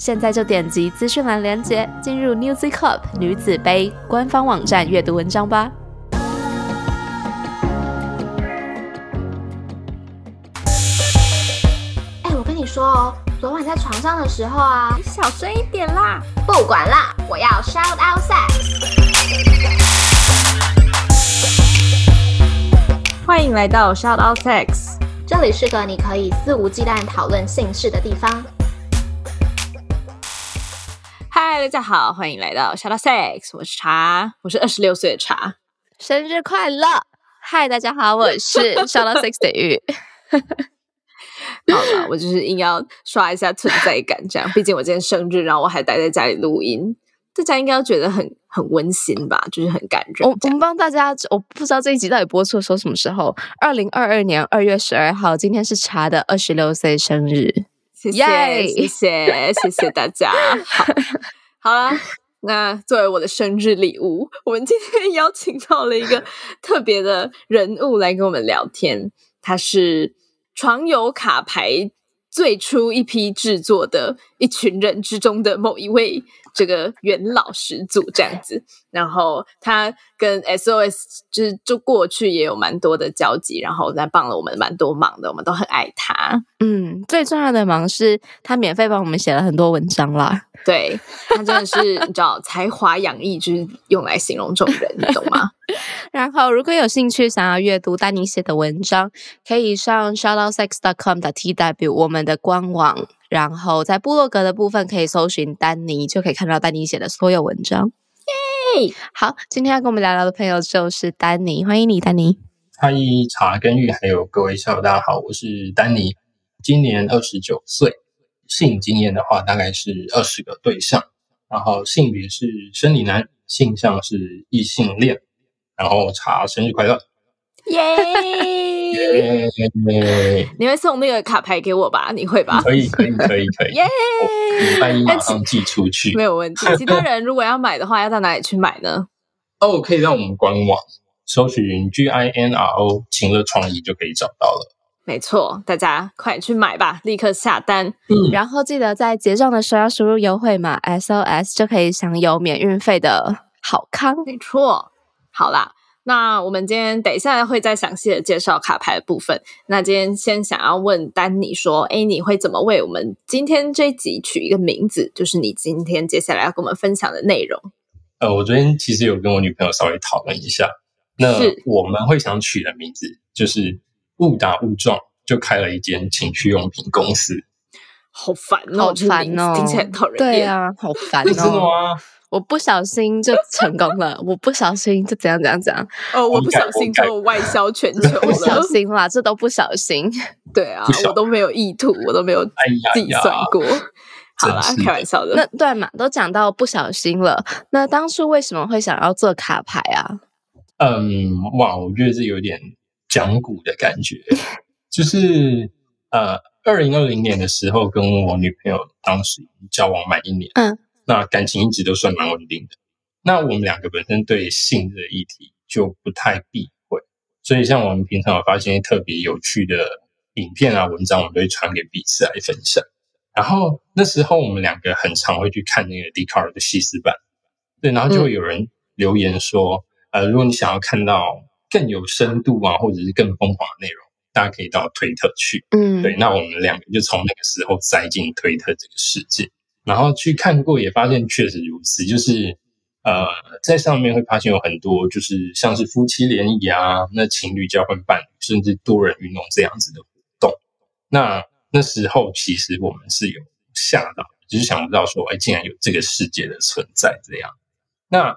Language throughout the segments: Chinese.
现在就点击资讯栏链接，进入 Newzy Cup 女子杯官方网站阅读文章吧。哎，我跟你说哦，昨晚在床上的时候啊，你小声一点啦！不管啦，我要 shout out sex。欢迎来到 shout out sex，这里是个你可以肆无忌惮讨论性事的地方。嗨，大家好，欢迎来到 shout out sex，我是茶，我是二十六岁的茶，生日快乐！嗨，大家好，我是 shout out sex 的玉。好了，我就是硬要刷一下存在感，这样。毕竟我今天生日，然后我还待在家里录音，大家应该觉得很很温馨吧？就是很感人。我我们帮大家，我不知道这一集到底播出的时候什么时候？二零二二年二月十二号，今天是茶的二十六岁生日。谢谢，谢谢，谢谢大家。好，好了，那作为我的生日礼物，我们今天邀请到了一个特别的人物来跟我们聊天，他是。床游卡牌最初一批制作的一群人之中的某一位，这个元老始祖这样子。然后他跟 SOS 就是就过去也有蛮多的交集，然后在帮了我们蛮多忙的，我们都很爱他。嗯，最重要的忙是他免费帮我们写了很多文章啦。对他真的是你知道才华洋溢，就是用来形容这种人，你懂吗？然后如果有兴趣想要阅读丹尼写的文章，可以上 shoutoutsex.com 的 tw 我们的官网，然后在部落格的部分可以搜寻丹尼，就可以看到丹尼写的所有文章。耶！好，今天要跟我们聊聊的朋友就是丹尼，欢迎你，丹尼。嗨，茶根玉，还有各位校友，大家好，我是丹尼，今年二十九岁。性经验的话，大概是二十个对象，然后性别是生理男，性向是异性恋，然后查生日快乐，耶！你会送那个卡牌给我吧？你会吧？可以，可以，可以，可以，耶！万一马上寄出去，没有问题。其他人如果要买的话，要到哪里去买呢？哦，可以在我们官网搜寻 G I N R O 情乐创意就可以找到了。没错，大家快去买吧，立刻下单。嗯，然后记得在结账的时候要输入优惠码 SOS，就可以享有免运费的好康。没错，好啦，那我们今天等一下会再详细的介绍卡牌的部分。那今天先想要问丹尼说，哎，你会怎么为我们今天这一集取一个名字？就是你今天接下来要跟我们分享的内容。呃，我昨天其实有跟我女朋友稍微讨论一下，那我们会想取的名字就是。误打误撞就开了一间情趣用品公司，好烦哦！好烦哦！听起来讨人厌。对啊，好烦 哦！真的吗？我不小心就成功了，我不小心就怎样怎样怎样。哦，我不小心就外销全球了，不小心啦，这都不小心。对啊，我都没有意图，我都没有计算过。好啦，开玩笑的。那对嘛，都讲到不小心了。那当初为什么会想要做卡牌啊？嗯，哇，我觉得是有点。讲古的感觉，就是呃，二零二零年的时候，跟我女朋友当时交往满一年，嗯，那感情一直都算蛮稳定的。那我们两个本身对性的议题就不太避讳，所以像我们平常有发现特别有趣的影片啊、文章，我们都会传给彼此来分享。然后那时候我们两个很常会去看那个 d c a r 的细思版，对，然后就会有人留言说，呃，如果你想要看到。更有深度啊，或者是更疯狂的内容，大家可以到推特去。嗯，对，那我们两个就从那个时候栽进推特这个世界，然后去看过，也发现确实如此。就是呃，在上面会发现有很多，就是像是夫妻联谊啊，那情侣交换伴侣，甚至多人运动这样子的活动。那那时候其实我们是有吓到，只是想不到说，哎，竟然有这个世界的存在这样。那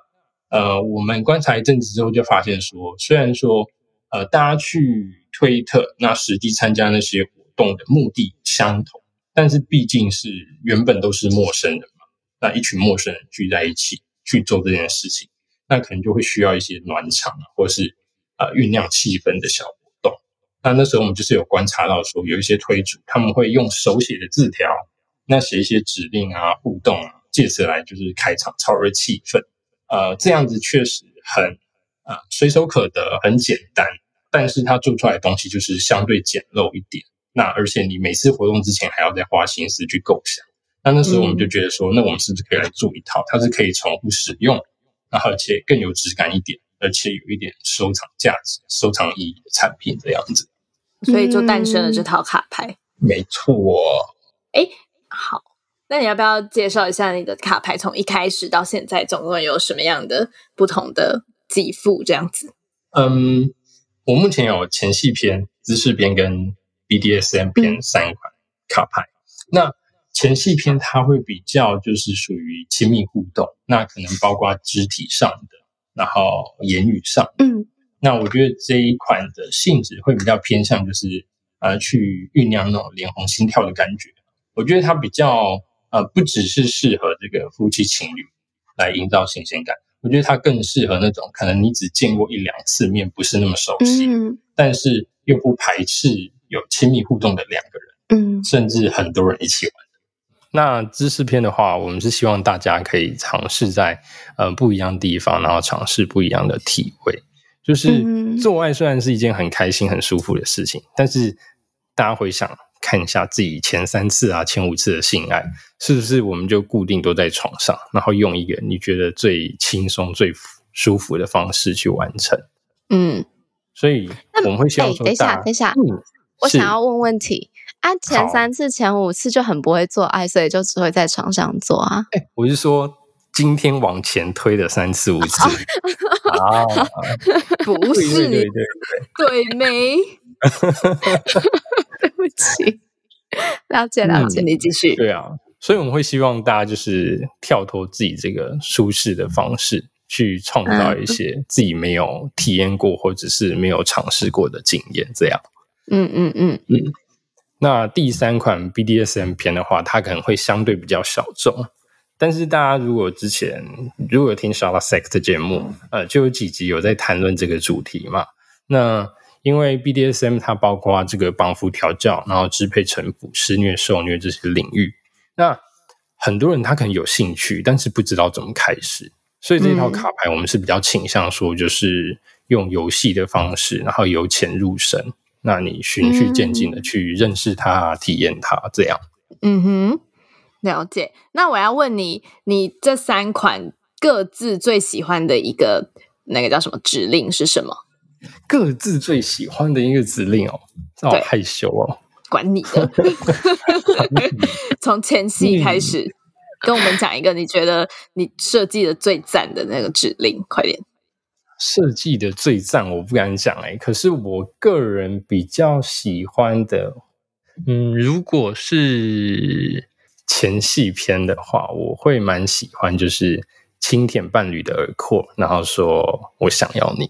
呃，我们观察一阵子之后，就发现说，虽然说，呃，大家去推特，那实际参加那些活动的目的相同，但是毕竟是原本都是陌生人嘛，那一群陌生人聚在一起去做这件事情，那可能就会需要一些暖场或是呃酝酿气氛的小活动。那那时候我们就是有观察到说，有一些推主他们会用手写的字条，那写一些指令啊、互动啊，借此来就是开场炒热气氛。呃，这样子确实很啊随手可得，很简单。但是它做出来的东西就是相对简陋一点，那而且你每次活动之前还要再花心思去构想。那那时候我们就觉得说，那我们是不是可以来做一套？它是可以重复使用，然后而且更有质感一点，而且有一点收藏价值、收藏意义的产品这样子。所以就诞生了这套卡牌。没错。哎，好，那你要不要介绍一下你的卡牌？从一开始到现在，总共有什么样的不同的几副这样子？嗯。我目前有前戏篇、姿势篇跟 BDSM 偏三款卡牌。那前戏篇它会比较就是属于亲密互动，那可能包括肢体上的，然后言语上。嗯，那我觉得这一款的性质会比较偏向就是呃去酝酿那种脸红心跳的感觉。我觉得它比较呃不只是适合这个夫妻情侣来营造新鲜感。我觉得它更适合那种可能你只见过一两次面，不是那么熟悉，但是又不排斥有亲密互动的两个人，嗯，甚至很多人一起玩。那知识篇的话，我们是希望大家可以尝试在呃不一样地方，然后尝试不一样的体会。就是做爱虽然是一件很开心、很舒服的事情，但是大家回想。看一下自己前三次啊、前五次的性爱，是不是我们就固定都在床上，然后用一个你觉得最轻松、最舒服的方式去完成？嗯，所以我们会希望说，等一下，等一下，我想要问问题啊，前三次、前五次就很不会做爱，所以就只会在床上做啊？哎，我是说今天往前推的三次、五次啊，不是，对对对，对没？对不起，了解了解，你继续。对啊，所以我们会希望大家就是跳脱自己这个舒适的方式，去创造一些自己没有体验过或者是没有尝试过的经验。这样，嗯嗯嗯嗯。那第三款 BDSM 片的话，它可能会相对比较小众，但是大家如果之前如果听 Shala Sex 的节目，呃，就有几集有在谈论这个主题嘛？那因为 BDSM 它包括这个绑缚调教，然后支配臣服、施虐受虐这些领域。那很多人他可能有兴趣，但是不知道怎么开始。所以这套卡牌我们是比较倾向说，就是用游戏的方式，然后由浅入深。那你循序渐进的去认识它、体验它，这样。嗯哼，了解。那我要问你，你这三款各自最喜欢的一个那个叫什么指令是什么？各自最喜欢的一个指令哦，好害羞哦，管你的。从前戏开始，跟我们讲一个你觉得你设计的最赞的那个指令，快点。设计的最赞，我不敢讲哎，可是我个人比较喜欢的，嗯，如果是前戏篇的话，我会蛮喜欢，就是轻舔伴侣的耳廓，然后说我想要你。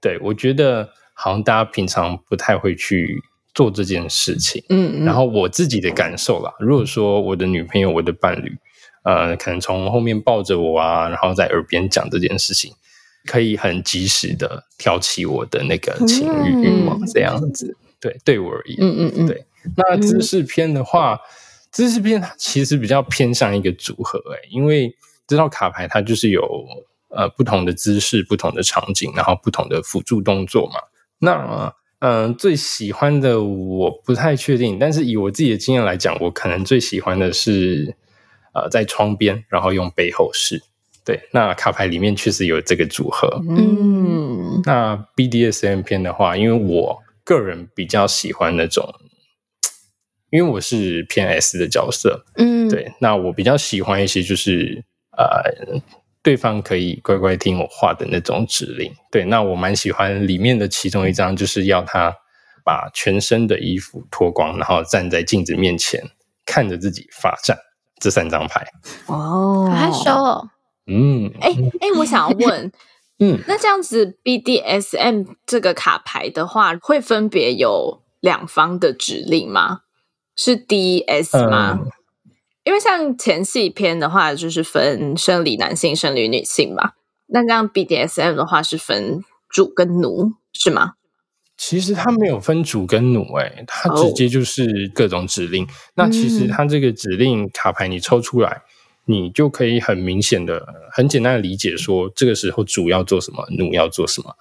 对，我觉得好像大家平常不太会去做这件事情。嗯，然后我自己的感受啦，如果说我的女朋友、我的伴侣，呃，可能从后面抱着我啊，然后在耳边讲这件事情，可以很及时的挑起我的那个情欲欲望，这样子。对，对我而言，嗯嗯嗯，对。那姿势篇的话，姿势篇其实比较偏向一个组合，哎，因为这套卡牌它就是有。呃，不同的姿势，不同的场景，然后不同的辅助动作嘛。那嗯，最喜欢的我不太确定，但是以我自己的经验来讲，我可能最喜欢的是呃，在窗边，然后用背后式。对，那卡牌里面确实有这个组合。嗯，那 BDSM 片的话，因为我个人比较喜欢那种，因为我是偏 S 的角色。嗯，对，那我比较喜欢一些就是呃。对方可以乖乖听我话的那种指令，对，那我蛮喜欢里面的其中一张，就是要他把全身的衣服脱光，然后站在镜子面前看着自己发站。这三张牌哦，好害羞。嗯，哎哎，我想要问，嗯，那这样子 BDSM 这个卡牌的话，会分别有两方的指令吗？是 DS 吗？因为像前戏篇的话，就是分生理男性、生理女性嘛。那这样 BDSM 的话是分主跟奴，是吗？其实它没有分主跟奴，哎，它直接就是各种指令。那其实它这个指令卡牌你抽出来，你就可以很明显的、很简单的理解说，这个时候主要做什么，奴要做什么。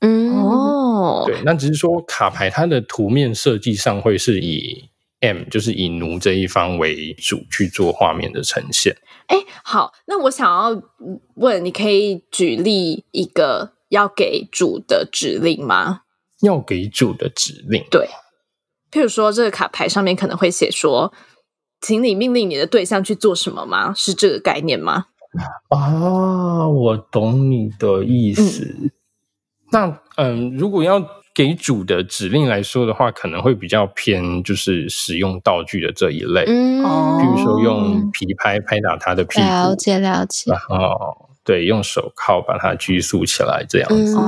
嗯哦，对，那只是说卡牌它的图面设计上会是以 M，就是以奴这一方为主去做画面的呈现。哎，好，那我想要问，你可以举例一个要给主的指令吗？要给主的指令，对，譬如说这个卡牌上面可能会写说，请你命令你的对象去做什么吗？是这个概念吗？啊，我懂你的意思。那嗯，如果要给主的指令来说的话，可能会比较偏就是使用道具的这一类，嗯，比如说用皮拍拍打他的屁股，了解了解，然后对，用手铐把他拘束起来，这样子。哦，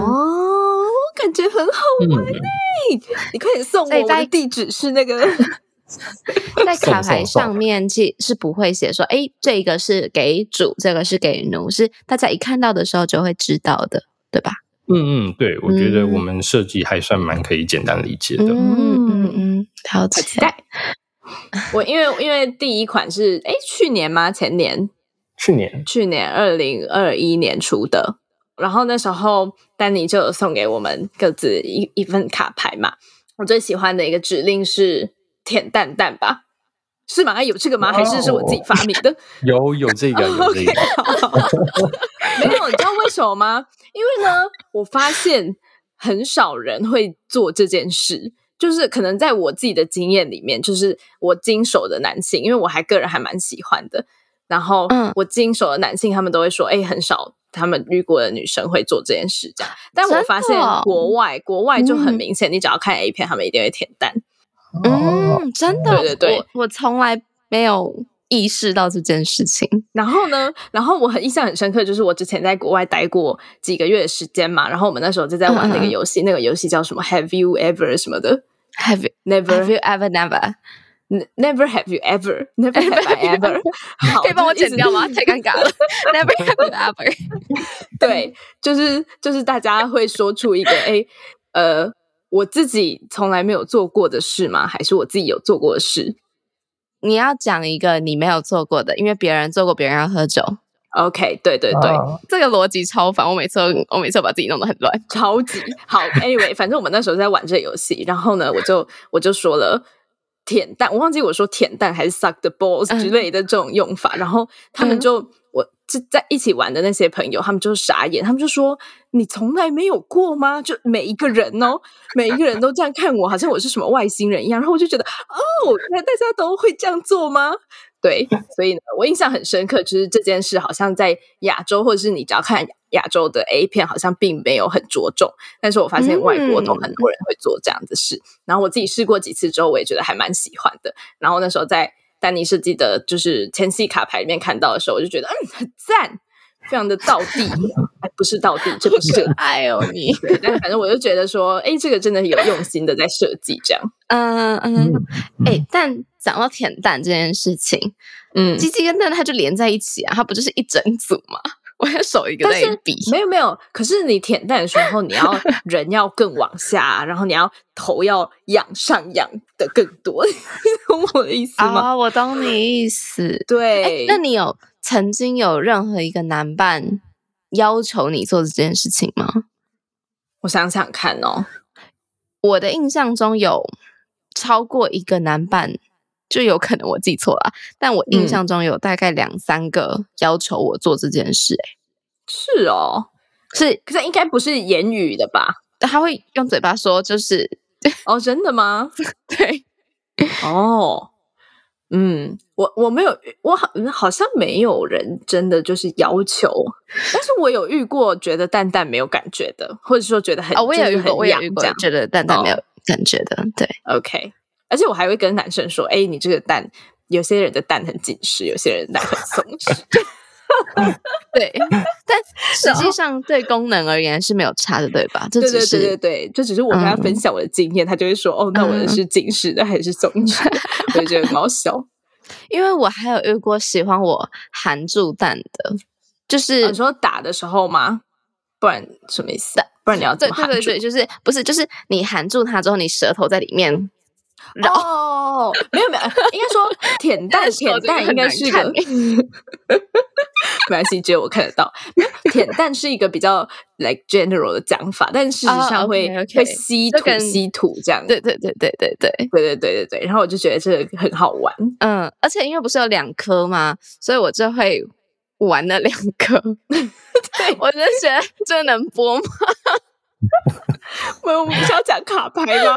感觉很好玩诶！你快点送我，我的地址是那个 在卡牌上面，其是不会写说，哎，这个是给主，这个是给奴，是大家一看到的时候就会知道的，对吧？嗯嗯，对，我觉得我们设计还算蛮可以简单理解的。嗯嗯嗯，好期待。我因为因为第一款是哎去年吗？前年？去年？去年二零二一年出的。然后那时候丹尼就有送给我们各自一一份卡牌嘛。我最喜欢的一个指令是舔蛋蛋吧。是吗？有这个吗？还是是我自己发明的？有有这个，有这个。没有，你知道为什么吗？因为呢，我发现很少人会做这件事。就是可能在我自己的经验里面，就是我经手的男性，因为我还个人还蛮喜欢的。然后，我经手的男性，他们都会说：“哎，很少他们遇过的女生会做这件事。”这样。但我发现国外，国外就很明显，你只要看 A 片，他们一定会舔蛋。嗯，真的，对对对，我我从来没有意识到这件事情。然后呢，然后我很印象很深刻，就是我之前在国外待过几个月的时间嘛，然后我们那时候就在玩那个游戏，那个游戏叫什么？Have you ever 什么的？Have you never? Have you ever never? Never have you ever? Never have I ever? 可以帮我剪掉吗？太尴尬了。Never have you ever? 对，就是就是大家会说出一个哎呃。我自己从来没有做过的事吗？还是我自己有做过的事？你要讲一个你没有做过的，因为别人做过，别人要喝酒。OK，对对对，这个逻辑超烦，我每次我每次把自己弄得很乱，超级好。Anyway，反正我们那时候在玩这游戏，然后呢，我就我就说了舔蛋，我忘记我说舔蛋还是 suck the balls 之类的这种用法，然后他们就。就在一起玩的那些朋友，他们就傻眼，他们就说：“你从来没有过吗？”就每一个人哦，每一个人都这样看我，好像我是什么外星人一样。然后我就觉得，哦，那大家都会这样做吗？对，所以呢，我印象很深刻，就是这件事好像在亚洲，或者是你只要看亚洲的 A 片，好像并没有很着重。但是我发现外国都很多人会做这样的事。然后我自己试过几次之后，我也觉得还蛮喜欢的。然后那时候在。丹尼设计的，就是前期卡牌里面看到的时候，我就觉得嗯很赞，非常的道地，不是道地，这个是 爱哦你，但反正我就觉得说，哎，这个真的有用心的在设计这样，嗯。嗯，哎，但讲到舔蛋这件事情，嗯，鸡鸡跟蛋它就连在一起啊，它不就是一整组吗？我要手一个在比，没有没有。可是你舔蛋的时候，你要 人要更往下，然后你要头要仰上仰的更多，你懂我的意思吗？啊，我懂你意思。对，那你有曾经有任何一个男伴要求你做这件事情吗？我想想看哦，我的印象中有超过一个男伴。就有可能我记错了，但我印象中有大概两三个要求我做这件事。哎，是哦，是，可是应该不是言语的吧？他会用嘴巴说，就是哦，真的吗？对，哦，嗯，我我没有，我好好像没有人真的就是要求，但是我有遇过觉得蛋蛋没有感觉的，或者说觉得很哦，我也遇过，我也遇过，觉得蛋蛋没有感觉的，对，OK。而且我还会跟男生说：“哎，你这个蛋，有些人的蛋很紧实，有些人的蛋很松弛。”对，但实际上对功能而言是没有差的，对吧？这对对对对对，这只是我跟他分享我的经验，他就会说：“哦，那我的是紧实的还是松弛？” 我就觉得很好笑。因为我还有遇过喜欢我含住蛋的，就是你说打的时候吗？不然什么意思？不然你要怎么？对对对，就是不是就是你含住它之后，你舌头在里面。哦，没有没有，应该说 舔蛋舔蛋应该是个，没关系，只有我看得到。舔蛋是一个比较 like general 的讲法，但事实上会会吸土吸土这样。对对对对对对对对对对对。然后我就觉得这个很好玩，嗯，而且因为不是有两颗吗？所以我就会玩了两颗。对，我就觉得这能播吗？我们不是要讲卡牌吗？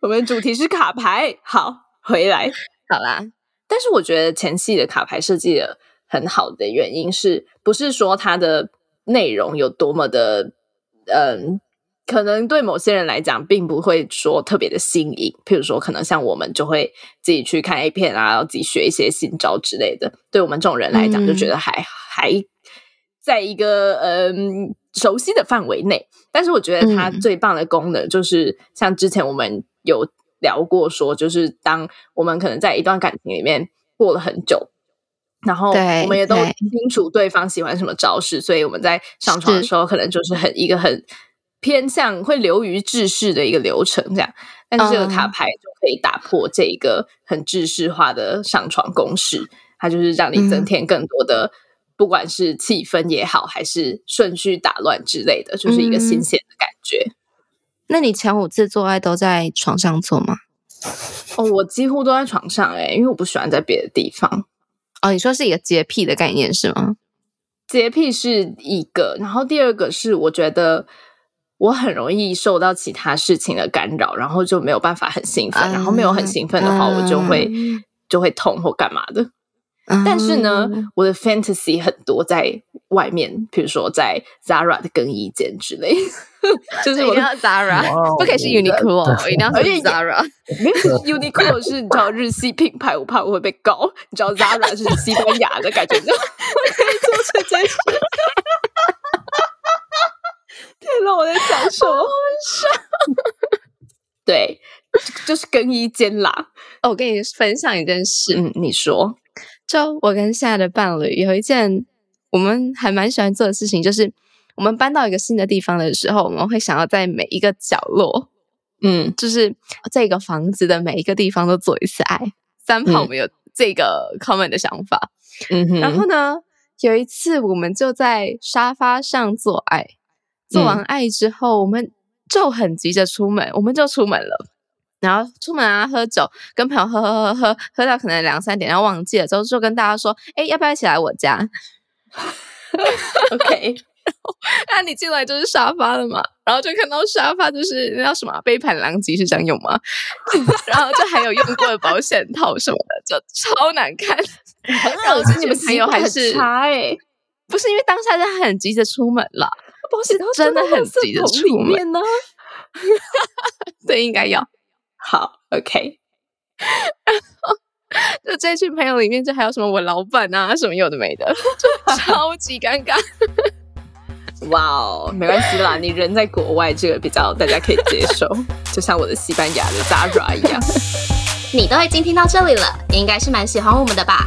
我们主题是卡牌，好回来好啦。但是我觉得前戏的卡牌设计的很好的原因，是不是说它的内容有多么的，嗯，可能对某些人来讲，并不会说特别的新颖。譬如说，可能像我们就会自己去看 A 片啊，然后自己学一些新招之类的。对我们这种人来讲，就觉得还还在一个嗯熟悉的范围内。但是我觉得它最棒的功能，就是像之前我们。有聊过说，就是当我们可能在一段感情里面过了很久，然后我们也都清楚对方喜欢什么招式，所以我们在上床的时候，可能就是很一个很偏向会流于制式的一个流程这样。但是这个卡牌就可以打破这一个很制式化的上床公式，它就是让你增添更多的，不管是气氛也好，还是顺序打乱之类的，就是一个新鲜的感觉。那你前五次做爱都在床上做吗？哦，我几乎都在床上哎，因为我不喜欢在别的地方。哦，你说是一个洁癖的概念是吗？洁癖是一个，然后第二个是我觉得我很容易受到其他事情的干扰，然后就没有办法很兴奋，然后没有很兴奋的话，我就会就会痛或干嘛的。但是呢，我的 fantasy 很多在外面，比如说在 Zara 的更衣间之类，就是我要 Zara，不可以是 Uniqlo，一定要是 Zara。Uniqlo 是你知道日系品牌，我怕我会被告。你知道 Zara 是西班牙的感觉，我 可以做成这些。天哪，我在讲什么？对，就是更衣间啦。哦，我跟你分享一件事，嗯，你说。就我跟现在的伴侣有一件我们还蛮喜欢做的事情，就是我们搬到一个新的地方的时候，我们会想要在每一个角落，嗯，就是这个房子的每一个地方都做一次爱。三炮我们有这个 common 的想法，嗯哼。然后呢，有一次我们就在沙发上做爱，做完爱之后，我们就很急着出门，我们就出门了。然后出门啊，喝酒，跟朋友喝喝喝喝喝，喝到可能两三点，然后忘记了之后，就跟大家说：“哎，要不要一起来我家？”OK，那你进来就是沙发了嘛？然后就看到沙发就是那叫什么杯盘狼藉是这样用吗？然后就还有用过的保险套什么的，就超难看。然后你们朋友还是差哎，不是因为当下就很急着出门了，保险套真的很急着出门呢。对，应该要。好，OK。然后 就这群朋友里面，就还有什么我老板啊，什么有的没的，就 超级尴尬。哇哦，没关系啦，你人在国外，这个比较大家可以接受，就像我的西班牙的 Zara 一样。你都已经听到这里了，应该是蛮喜欢我们的吧？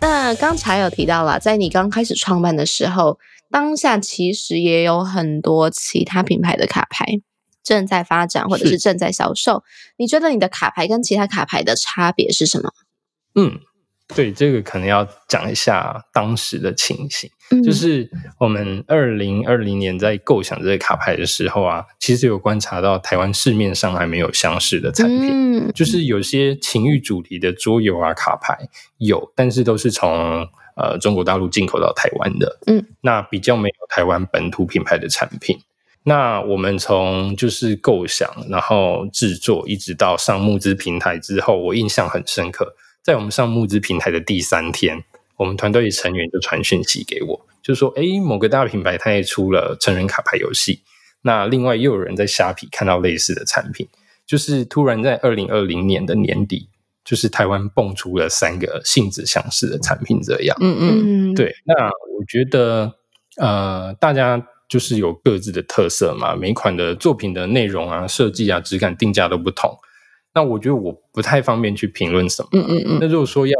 那刚才有提到了，在你刚开始创办的时候，当下其实也有很多其他品牌的卡牌正在发展，或者是正在销售。你觉得你的卡牌跟其他卡牌的差别是什么？嗯。对，这个可能要讲一下当时的情形。就是我们二零二零年在构想这个卡牌的时候啊，其实有观察到台湾市面上还没有相似的产品。就是有些情欲主题的桌游啊卡牌有，但是都是从呃中国大陆进口到台湾的。嗯，那比较没有台湾本土品牌的产品。那我们从就是构想，然后制作，一直到上募资平台之后，我印象很深刻。在我们上募资平台的第三天，我们团队成员就传讯息给我，就说：“哎，某个大品牌它也出了成人卡牌游戏。那另外又有人在虾皮看到类似的产品，就是突然在二零二零年的年底，就是台湾蹦出了三个性质相似的产品，这样。嗯嗯，对。那我觉得，呃，大家就是有各自的特色嘛，每款的作品的内容啊、设计啊、质感、定价都不同。那我觉得我不太方便去评论什么。嗯嗯嗯。那如果说要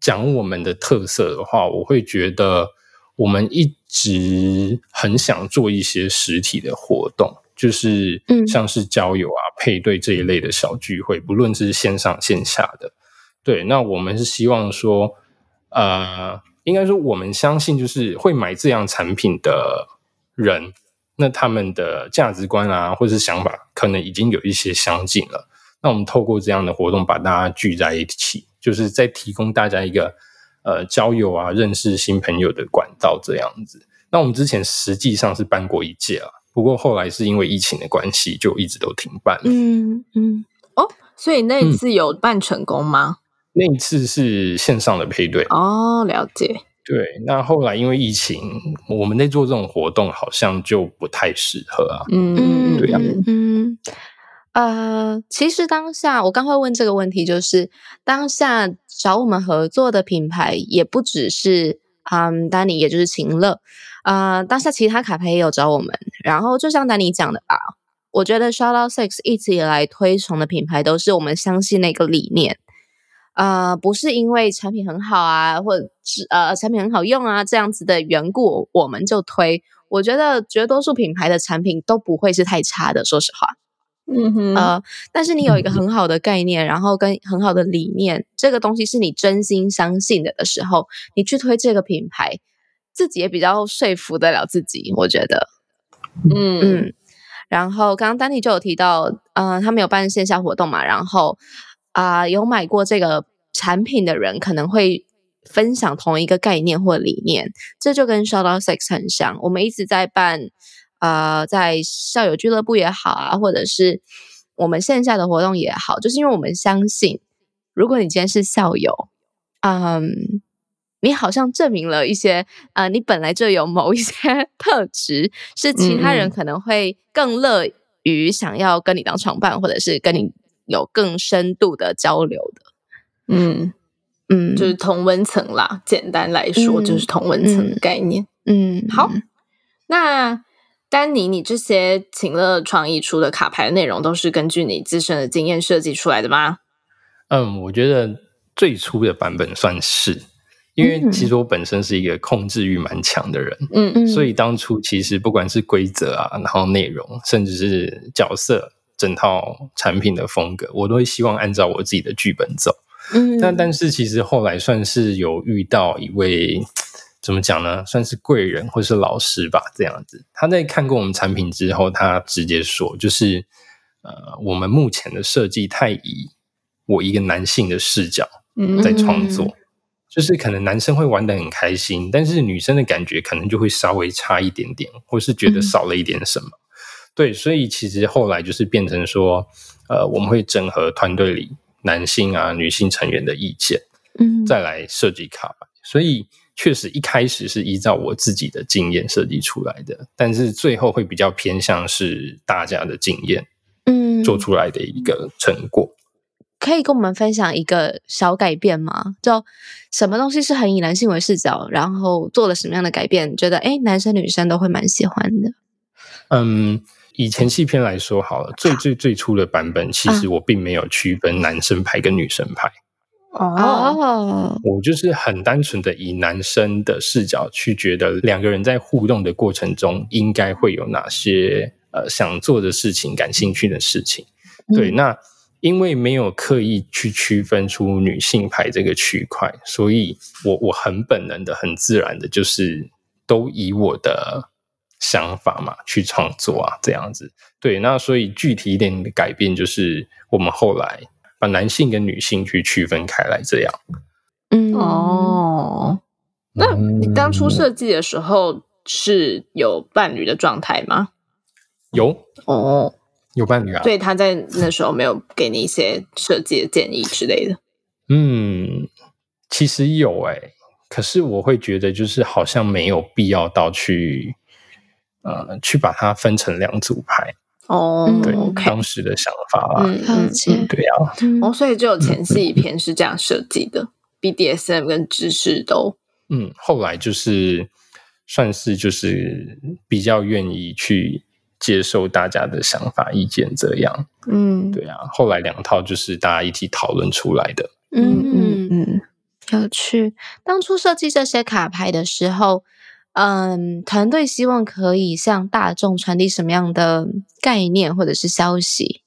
讲我们的特色的话，我会觉得我们一直很想做一些实体的活动，就是像是交友啊、配对这一类的小聚会，不论是线上线下的。对，那我们是希望说，呃，应该说我们相信，就是会买这样产品的人，那他们的价值观啊，或者是想法，可能已经有一些相近了。那我们透过这样的活动，把大家聚在一起。就是在提供大家一个呃交友啊、认识新朋友的管道这样子。那我们之前实际上是办过一届啊，不过后来是因为疫情的关系，就一直都停办。嗯嗯，哦，所以那一次有办成功吗？那一次是线上的配对。哦，了解。对，那后来因为疫情，我们在做这种活动好像就不太适合啊。嗯，对呀，嗯。呃，其实当下我刚会问这个问题，就是当下找我们合作的品牌也不只是嗯丹尼，也就是秦乐啊。当下其他卡牌也有找我们，然后就像丹尼讲的吧，我觉得 Shoutout Six 一直以来推崇的品牌都是我们相信那个理念啊，不是因为产品很好啊，或者是呃产品很好用啊这样子的缘故，我们就推。我觉得绝多数品牌的产品都不会是太差的，说实话。嗯哼，呃，但是你有一个很好的概念，然后跟很好的理念，这个东西是你真心相信的的时候，你去推这个品牌，自己也比较说服得了自己，我觉得，嗯嗯。然后刚刚丹尼就有提到，嗯，他们有办线下活动嘛，然后啊，有买过这个产品的人可能会分享同一个概念或理念，这就跟 Shout Out Sex 很像，我们一直在办。呃，在校友俱乐部也好啊，或者是我们线下的活动也好，就是因为我们相信，如果你今天是校友，嗯，你好像证明了一些，呃，你本来就有某一些 特质，是其他人可能会更乐于想要跟你当床伴，或者是跟你有更深度的交流的。嗯嗯，就是同温层啦。简单来说，就是同温层的概念。嗯，好，那。丹尼，你这些请乐创意出的卡牌内容都是根据你自身的经验设计出来的吗？嗯，我觉得最初的版本算是，因为其实我本身是一个控制欲蛮强的人，嗯嗯，所以当初其实不管是规则啊，然后内容，甚至是角色，整套产品的风格，我都会希望按照我自己的剧本走。嗯，但但是其实后来算是有遇到一位。怎么讲呢？算是贵人或是老师吧，这样子。他在看过我们产品之后，他直接说，就是呃，我们目前的设计太以我一个男性的视角在创作，就是可能男生会玩的很开心，但是女生的感觉可能就会稍微差一点点，或是觉得少了一点什么。对，所以其实后来就是变成说，呃，我们会整合团队里男性啊、女性成员的意见，嗯，再来设计卡牌，所以。确实，一开始是依照我自己的经验设计出来的，但是最后会比较偏向是大家的经验，嗯，做出来的一个成果。可以跟我们分享一个小改变吗？就什么东西是很以男性为视角，然后做了什么样的改变？觉得哎，男生女生都会蛮喜欢的。嗯，以前戏片来说好了，最最最初的版本，其实我并没有区分男生牌跟女生牌。哦，我就是很单纯的以男生的视角去觉得两个人在互动的过程中应该会有哪些呃想做的事情、感兴趣的事情。对，那因为没有刻意去区分出女性牌这个区块，所以我我很本能的、很自然的，就是都以我的想法嘛去创作啊，这样子。对，那所以具体一点的改变就是我们后来。把男性跟女性去区分开来，这样。嗯哦，那你当初设计的时候是有伴侣的状态吗？有哦，有伴侣啊。对，他在那时候没有给你一些设计的建议之类的。嗯，其实有哎，可是我会觉得，就是好像没有必要到去，呃，去把它分成两组牌。哦，对，当时的想法啊，了解，对啊，哦，所以就有前戏篇是这样设计的，BDSM 跟知识都，嗯，后来就是算是就是比较愿意去接受大家的想法意见，这样，嗯，对啊，后来两套就是大家一起讨论出来的，嗯嗯。嗯，有趣。当初设计这些卡牌的时候。嗯，团队希望可以向大众传递什么样的概念或者是消息？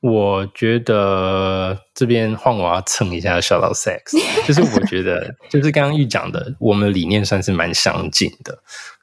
我觉得这边换我要蹭一下 Shout Out Sex，就是我觉得就是刚刚玉讲的，我们理念算是蛮相近的。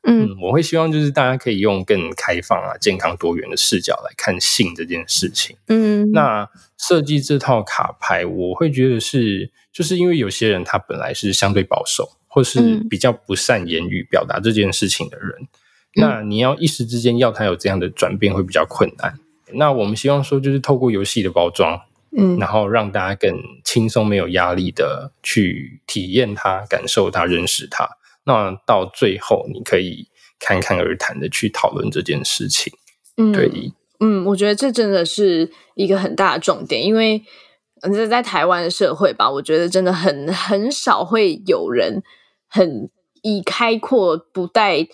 嗯，我会希望就是大家可以用更开放啊、健康多元的视角来看性这件事情。嗯，那设计这套卡牌，我会觉得是就是因为有些人他本来是相对保守。或是比较不善言语表达这件事情的人，那你要一时之间要他有这样的转变会比较困难。那我们希望说，就是透过游戏的包装，嗯，然后让大家更轻松、没有压力的去体验它、感受它、认识它。那到最后，你可以侃侃而谈的去讨论这件事情。嗯，对，嗯，我觉得这真的是一个很大的重点，因为这在台湾的社会吧，我觉得真的很很少会有人。很以开阔、不带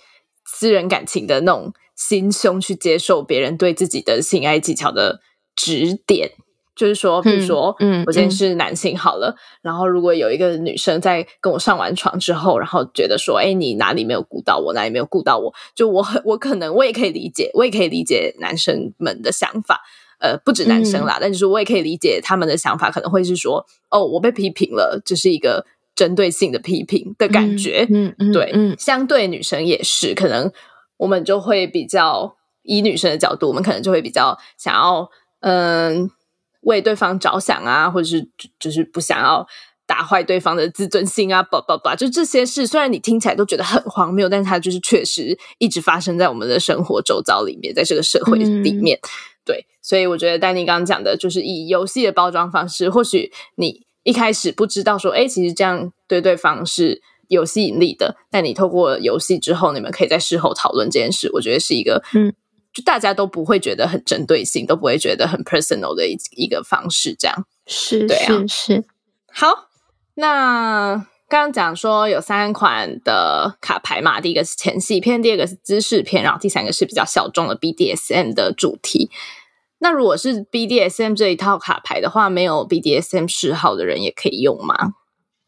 私人感情的那种心胸去接受别人对自己的性爱技巧的指点，就是说，比如说，嗯，我今天是男性好了，然后如果有一个女生在跟我上完床之后，然后觉得说，哎，你哪里没有顾到我，哪里没有顾到我，就我很，我可能我也可以理解，我也可以理解男生们的想法，呃，不止男生啦，但是我也可以理解他们的想法，可能会是说，哦，我被批评了，这是一个。针对性的批评的感觉，嗯嗯，对，嗯，相对女生也是，可能我们就会比较以女生的角度，我们可能就会比较想要，嗯，为对方着想啊，或者是就是不想要打坏对方的自尊心啊，叭叭叭，就这些事，虽然你听起来都觉得很荒谬，但是它就是确实一直发生在我们的生活周遭里面，在这个社会里面，对，所以我觉得丹尼刚刚讲的，就是以游戏的包装方式，或许你。一开始不知道说，哎，其实这样对对方是有吸引力的。但你透过游戏之后，你们可以在事后讨论这件事，我觉得是一个，嗯，就大家都不会觉得很针对性，都不会觉得很 personal 的一一个方式。这样是，对啊，是。好，那刚刚讲说有三款的卡牌嘛，第一个是前戏片，第二个是姿势片，然后第三个是比较小众的 BDSM 的主题。那如果是 BDSM 这一套卡牌的话，没有 BDSM 嗜好的人也可以用吗？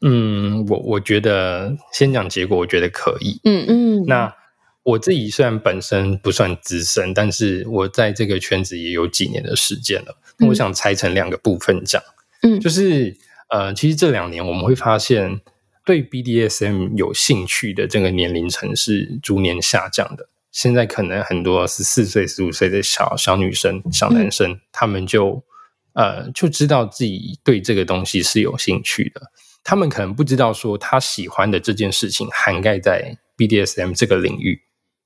嗯，我我觉得先讲结果，我觉得可以。嗯嗯。那我自己虽然本身不算资深，但是我在这个圈子也有几年的时间了。那我想拆成两个部分讲。嗯，就是呃，其实这两年我们会发现，对 BDSM 有兴趣的这个年龄层是逐年下降的。现在可能很多十四岁、十五岁的小小女生、小男生，他们就呃就知道自己对这个东西是有兴趣的。他们可能不知道说他喜欢的这件事情涵盖在 BDSM 这个领域，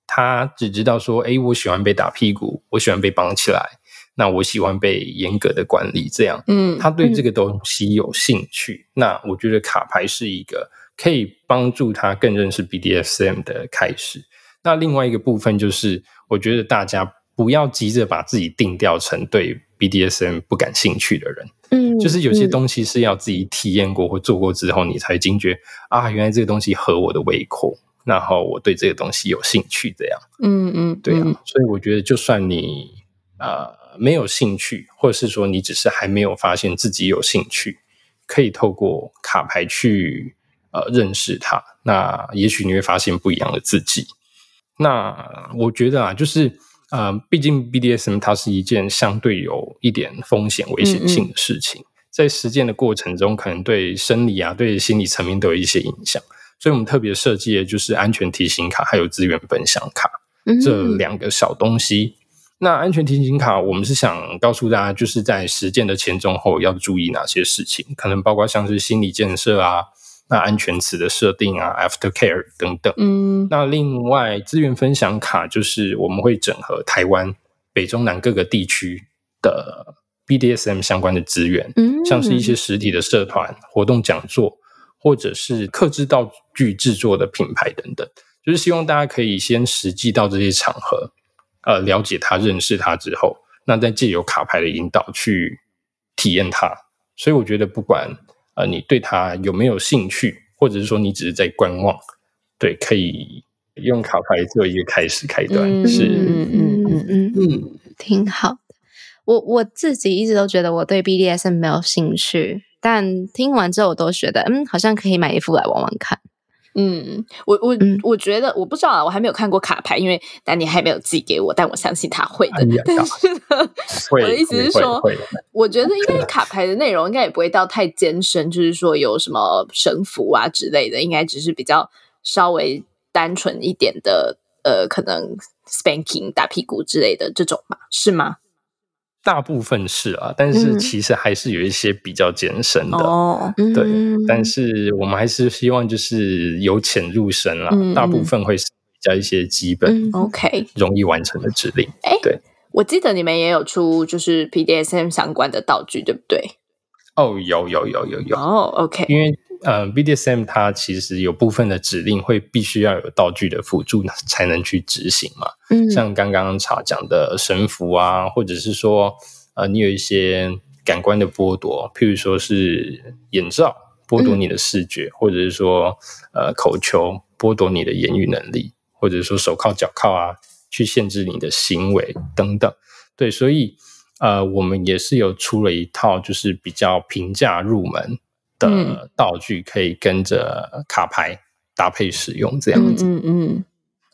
他只知道说，哎，我喜欢被打屁股，我喜欢被绑起来，那我喜欢被严格的管理，这样。嗯，他对这个东西有兴趣。那我觉得卡牌是一个可以帮助他更认识 BDSM 的开始。那另外一个部分就是，我觉得大家不要急着把自己定调成对 BDSM 不感兴趣的人。嗯，就是有些东西是要自己体验过或做过之后，你才惊觉啊，原来这个东西合我的胃口，然后我对这个东西有兴趣。这样，嗯嗯，对啊。所以我觉得，就算你呃没有兴趣，或者是说你只是还没有发现自己有兴趣，可以透过卡牌去呃认识它，那也许你会发现不一样的自己。那我觉得啊，就是呃，毕竟 BDSM 它是一件相对有一点风险、危险性的事情，在实践的过程中，可能对生理啊、对心理层面都有一些影响。所以我们特别设计的就是安全提醒卡，还有资源分享卡这两个小东西。那安全提醒卡，我们是想告诉大家，就是在实践的前、中、后要注意哪些事情，可能包括像是心理建设啊。那安全词的设定啊，after care 等等。嗯，那另外资源分享卡就是我们会整合台湾北中南各个地区的 BDSM 相关的资源，嗯，像是一些实体的社团活动、讲座，或者是克制道具制作的品牌等等，就是希望大家可以先实际到这些场合，呃，了解它、认识它之后，那再借由卡牌的引导去体验它。所以我觉得，不管呃你对它有没有兴趣，或者是说你只是在观望，对，可以用卡牌做一个开始开端。是，嗯嗯嗯嗯嗯，挺好的。我我自己一直都觉得我对 BDSM 没有兴趣，但听完之后我都觉得，嗯，好像可以买一副来玩玩看。嗯，我我我觉得我不知道啊，我还没有看过卡牌，因为丹尼还没有寄给我，但我相信他会的。但是呢，我的意思是说，我觉得应该卡牌的内容应该也不会到太艰深，就是说有什么神符啊之类的，应该只是比较稍微单纯一点的，呃，可能 spanking 打屁股之类的这种嘛，是吗？大部分是啊，但是其实还是有一些比较艰深的，对。但是我们还是希望就是由浅入深啦，大部分会是比较一些基本，OK，容易完成的指令。哎，对，我记得你们也有出就是 PDSM 相关的道具，对不对？哦，有有有有有哦，OK，因为。呃，BDSM 它其实有部分的指令会必须要有道具的辅助才能去执行嘛。嗯，像刚刚查讲的神符啊，或者是说呃，你有一些感官的剥夺，譬如说是眼罩剥夺你的视觉，或者是说呃口球剥夺你的言语能力，或者说手铐脚铐啊，去限制你的行为等等。对，所以呃，我们也是有出了一套就是比较平价入门。的道具可以跟着卡牌搭配使用，这样子。嗯嗯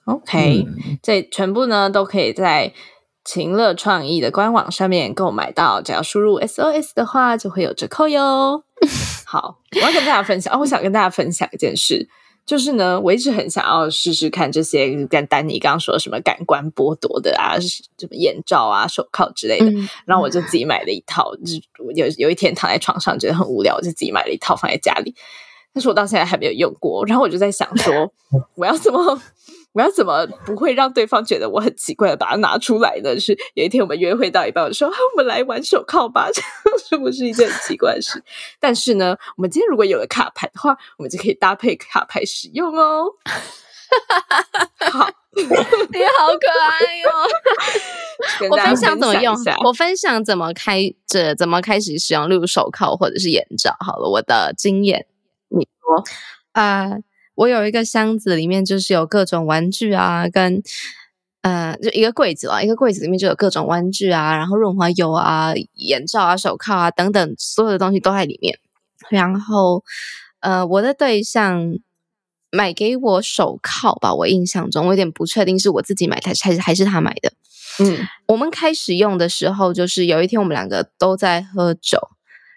，OK，这全部呢都可以在情乐创意的官网上面购买到，只要输入 SOS 的话就会有折扣哟。好，我要跟大家分享哦，我想跟大家分享一件事。就是呢，我一直很想要试试看这些跟丹尼刚刚说什么感官剥夺的啊，什么眼罩啊、手铐之类的。然后我就自己买了一套，就有有一天躺在床上觉得很无聊，我就自己买了一套放在家里。但是我到现在还没有用过。然后我就在想说，我要怎么？我要怎么不会让对方觉得我很奇怪的把它拿出来呢？是有一天我们约会到一半，我说：“我们来玩手铐吧。”这样是不是一件很奇怪的事？但是呢，我们今天如果有了卡牌的话，我们就可以搭配卡牌使用哦。好，你好可爱哟！我分享怎么用？我分享怎么开着，怎么开始使用，例如手铐或者是眼罩。好了，我的经验，你说啊。我有一个箱子，里面就是有各种玩具啊，跟呃，就一个柜子啊，一个柜子里面就有各种玩具啊，然后润滑油啊、眼罩啊、手铐啊等等，所有的东西都在里面。然后，呃，我的对象买给我手铐吧，我印象中我有点不确定是我自己买的还是还是他买的。嗯，我们开始用的时候，就是有一天我们两个都在喝酒。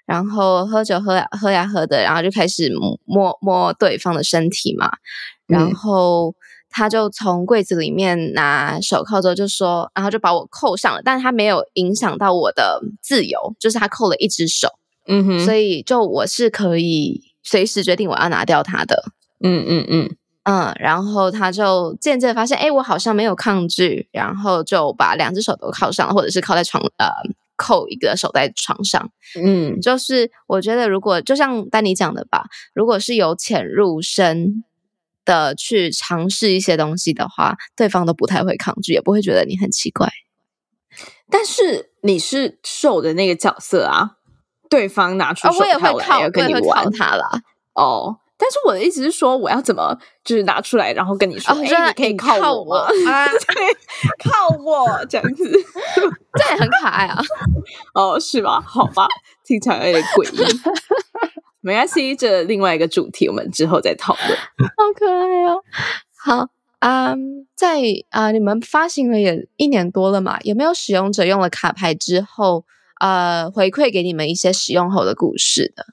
然后喝酒喝呀喝呀喝的，然后就开始摸摸对方的身体嘛。然后他就从柜子里面拿手铐之后就说，然后就把我扣上了，但是他没有影响到我的自由，就是他扣了一只手。嗯哼，所以就我是可以随时决定我要拿掉他的。嗯嗯嗯嗯，然后他就渐渐发现，哎，我好像没有抗拒，然后就把两只手都铐上了，或者是铐在床呃。扣一个手在床上，嗯，就是我觉得如果就像丹尼讲的吧，如果是由浅入深的去尝试一些东西的话，对方都不太会抗拒，也不会觉得你很奇怪。但是你是受的那个角色啊，对方拿出手套来要跟你玩他了，哦。但是我的意思是说，我要怎么就是拿出来，然后跟你说，哎，你可以靠我啊，靠我这样子，这也很可爱啊。哦，是吧？好吧，听起来有点诡异。没关系，这另外一个主题，我们之后再讨论。好可爱哦。好啊，在啊，你们发行了也一年多了嘛？有没有使用者用了卡牌之后，呃，回馈给你们一些使用后的故事的？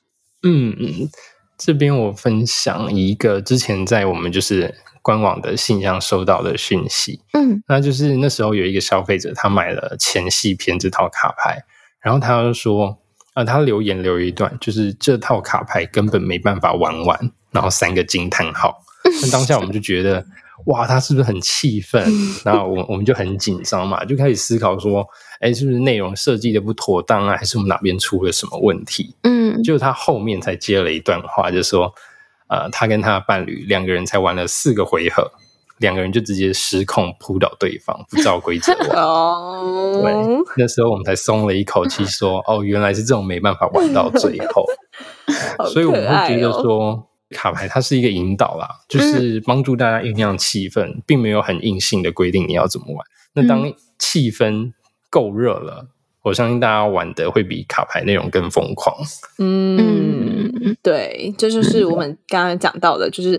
嗯嗯。这边我分享一个之前在我们就是官网的信箱收到的讯息，嗯，那就是那时候有一个消费者他买了前戏篇这套卡牌，然后他就说，啊，他留言留一段，就是这套卡牌根本没办法玩完，然后三个惊叹号。那当下我们就觉得。哇，他是不是很气愤？那我我们就很紧张嘛，就开始思考说，哎，是不是内容设计的不妥当啊？还是我们哪边出了什么问题？嗯，就他后面才接了一段话，就说，呃，他跟他的伴侣两个人才玩了四个回合，两个人就直接失控扑倒对方，不照规则玩。哦，对，那时候我们才松了一口气，说哦，原来是这种没办法玩到最后。所以我们会觉得说，卡牌它是一个引导啦，就是帮助大家酝酿气氛，并没有很硬性的规定你要怎么玩。那当气氛够热了。我相信大家玩的会比卡牌内容更疯狂。嗯，对，这就是我们刚刚讲到的，就是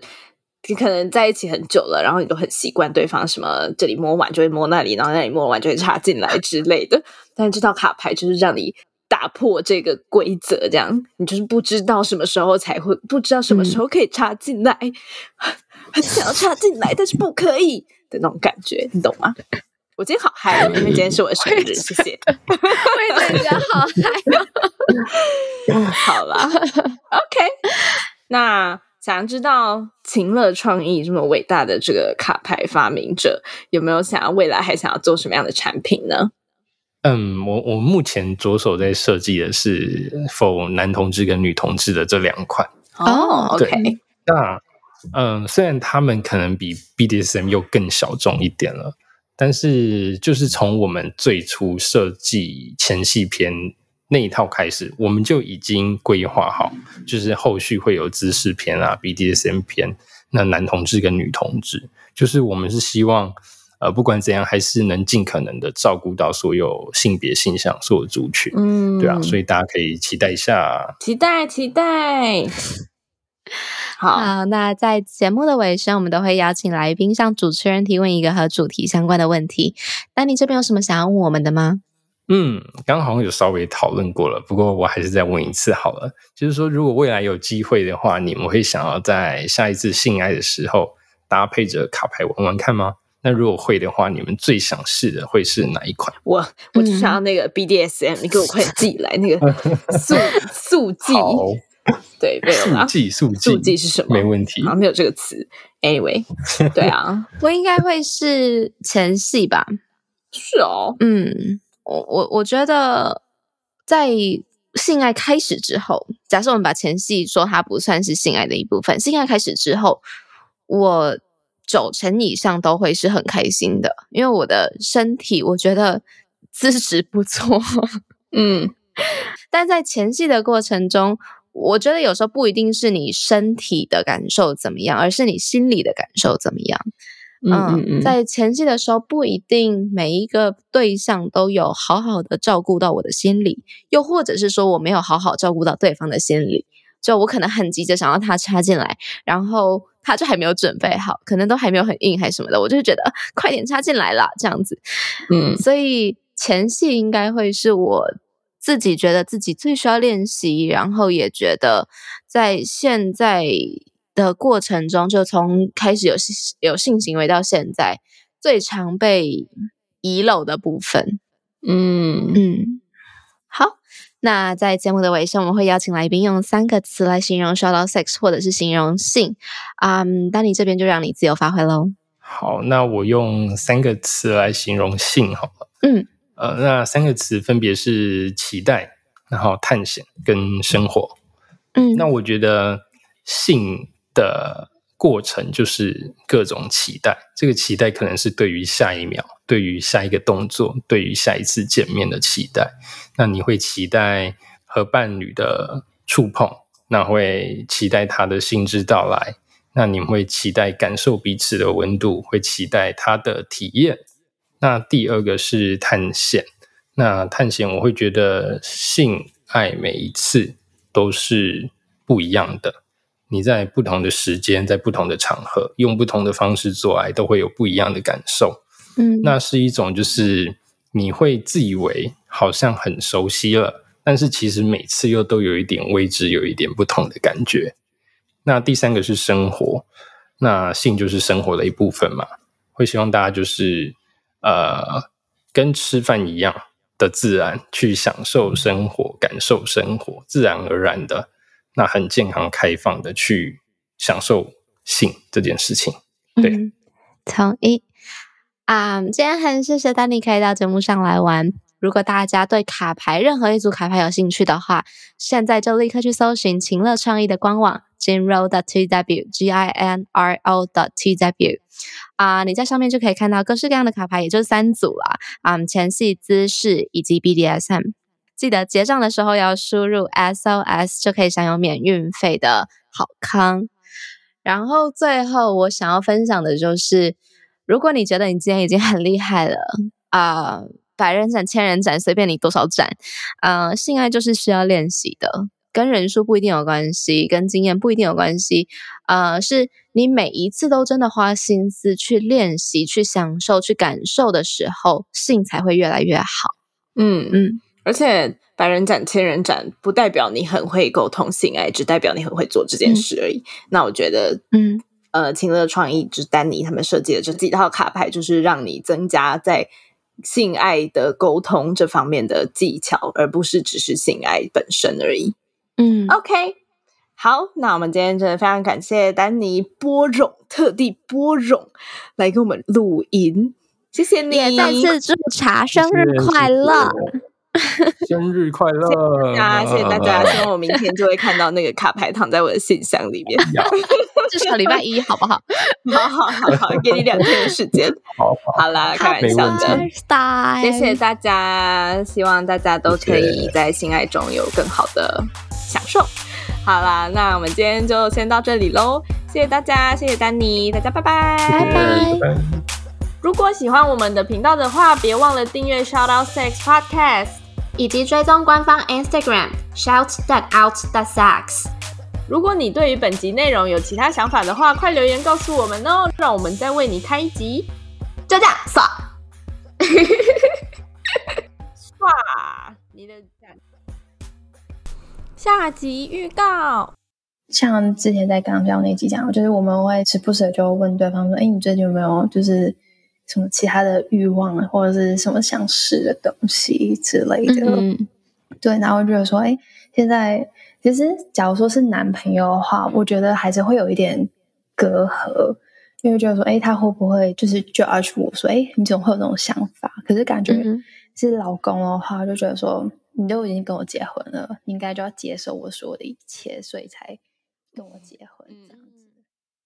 你可能在一起很久了，然后你都很习惯对方什么这里摸完就会摸那里，然后那里摸完就会插进来之类的。但这套卡牌就是让你打破这个规则，这样你就是不知道什么时候才会，不知道什么时候可以插进来，很想要插进来，但是不可以的那种感觉，你懂吗？我今天好嗨，因为今天是我的生日，谢谢。我也觉得好嗨。好啦 o k 那想知道秦乐创意这么伟大的这个卡牌发明者，有没有想要未来还想要做什么样的产品呢？嗯，我我目前着手在设计的是否男同志跟女同志的这两款。哦，OK。那嗯，虽然他们可能比 BDSM 又更小众一点了。但是，就是从我们最初设计前戏篇那一套开始，我们就已经规划好，就是后续会有姿势篇啊、BDSM 篇，那男同志跟女同志，就是我们是希望，呃，不管怎样，还是能尽可能的照顾到所有性别性向所有族群，嗯，对啊，所以大家可以期待一下，期待期待。好，那在节目的尾声，我们都会邀请来宾向主持人提问一个和主题相关的问题。那你这边有什么想要问我们的吗？嗯，刚刚好像有稍微讨论过了，不过我还是再问一次好了。就是说，如果未来有机会的话，你们会想要在下一次性爱的时候搭配着卡牌玩玩看吗？那如果会的话，你们最想试的会是哪一款？我我就想要那个 BDSM，你给我快点 寄来那个速 速记。对，没有速记，速记，速记是什么？没问题啊，没有这个词。Anyway，对啊，我应该会是前戏吧？是哦，嗯，我我我觉得在性爱开始之后，假设我们把前戏说它不算是性爱的一部分，性爱开始之后，我九成以上都会是很开心的，因为我的身体我觉得资质不错，嗯，但在前戏的过程中。我觉得有时候不一定是你身体的感受怎么样，而是你心里的感受怎么样。嗯，在前戏的时候，不一定每一个对象都有好好的照顾到我的心理，又或者是说我没有好好照顾到对方的心理。就我可能很急着想要他插进来，然后他就还没有准备好，可能都还没有很硬还是什么的，我就觉得快点插进来啦，这样子。嗯，所以前戏应该会是我。自己觉得自己最需要练习，然后也觉得在现在的过程中，就从开始有有性行为到现在，最常被遗漏的部分。嗯嗯，好，那在节目的尾声，我们会邀请来宾用三个词来形容 shout out sex，或者是形容性。啊，丹尼这边就让你自由发挥喽。好，那我用三个词来形容性，好了。嗯。呃，那三个词分别是期待，然后探险跟生活。嗯，那我觉得性的过程就是各种期待。这个期待可能是对于下一秒、对于下一个动作、对于下一次见面的期待。那你会期待和伴侣的触碰，那会期待他的心之到来。那你会期待感受彼此的温度，会期待他的体验。那第二个是探险，那探险我会觉得性爱每一次都是不一样的，你在不同的时间，在不同的场合，用不同的方式做爱，都会有不一样的感受。嗯，那是一种就是你会自以为好像很熟悉了，但是其实每次又都有一点未知，有一点不同的感觉。那第三个是生活，那性就是生活的一部分嘛，会希望大家就是。呃，跟吃饭一样的自然去享受生活，感受生活，自然而然的，那很健康、开放的去享受性这件事情。对，同意。啊，今天很谢谢丹尼可以到节目上来玩。如果大家对卡牌任何一组卡牌有兴趣的话，现在就立刻去搜寻秦乐创意的官网 ginro dot tw g i n r o dot tw 啊，你在上面就可以看到各式各样的卡牌，也就是三组啦，啊，前戏、姿势以及 BDSM。记得结账的时候要输入 SOS，就可以享有免运费的好康。然后最后我想要分享的就是，如果你觉得你今天已经很厉害了啊，百人斩、千人斩，随便你多少斩，呃，性爱就是需要练习的，跟人数不一定有关系，跟经验不一定有关系，呃，是你每一次都真的花心思去练习、去享受、去感受的时候，性才会越来越好。嗯嗯，而且。百人斩、千人斩，不代表你很会沟通性爱，只代表你很会做这件事而已。那我觉得，嗯，呃，情乐创意就是丹尼他们设计的这几套卡牌，就是让你增加在性爱的沟通这方面的技巧，而不是只是性爱本身而已。嗯，OK，好，那我们今天真的非常感谢丹尼播种，特地播种来给我们录音，谢谢你，再次祝茶生日快乐。生日快乐！啊，谢谢大家！希望我明天就会看到那个卡牌躺在我的信箱里面。至少礼拜一，好不好？好好好好，给你两天的时间。好，好啦，开玩笑的。谢谢大家，希望大家都可以在性爱中有更好的享受。好啦，那我们今天就先到这里喽。谢谢大家，谢谢丹尼，大家拜拜，拜拜。如果喜欢我们的频道的话，别忘了订阅 Shout Out Sex Podcast。以及追踪官方 Instagram shout that out that sex。如果你对于本集内容有其他想法的话，快留言告诉我们哦，让我们再为你开一集。就这样，刷，刷你的下集预告。像之前在刚刚那集讲，就是我们会时不时就问对方说：“哎，你最近有没有就是？”什么其他的欲望或者是什么想试的东西之类的，对，然后觉得说，哎，现在其实假如说是男朋友的话，我觉得还是会有一点隔阂，因为觉得说，哎，他会不会就是 judge 我说，哎，你怎么会有这种想法？可是感觉是老公的话，就觉得说，你都已经跟我结婚了，应该就要接受我所有的一切，所以才跟我结婚。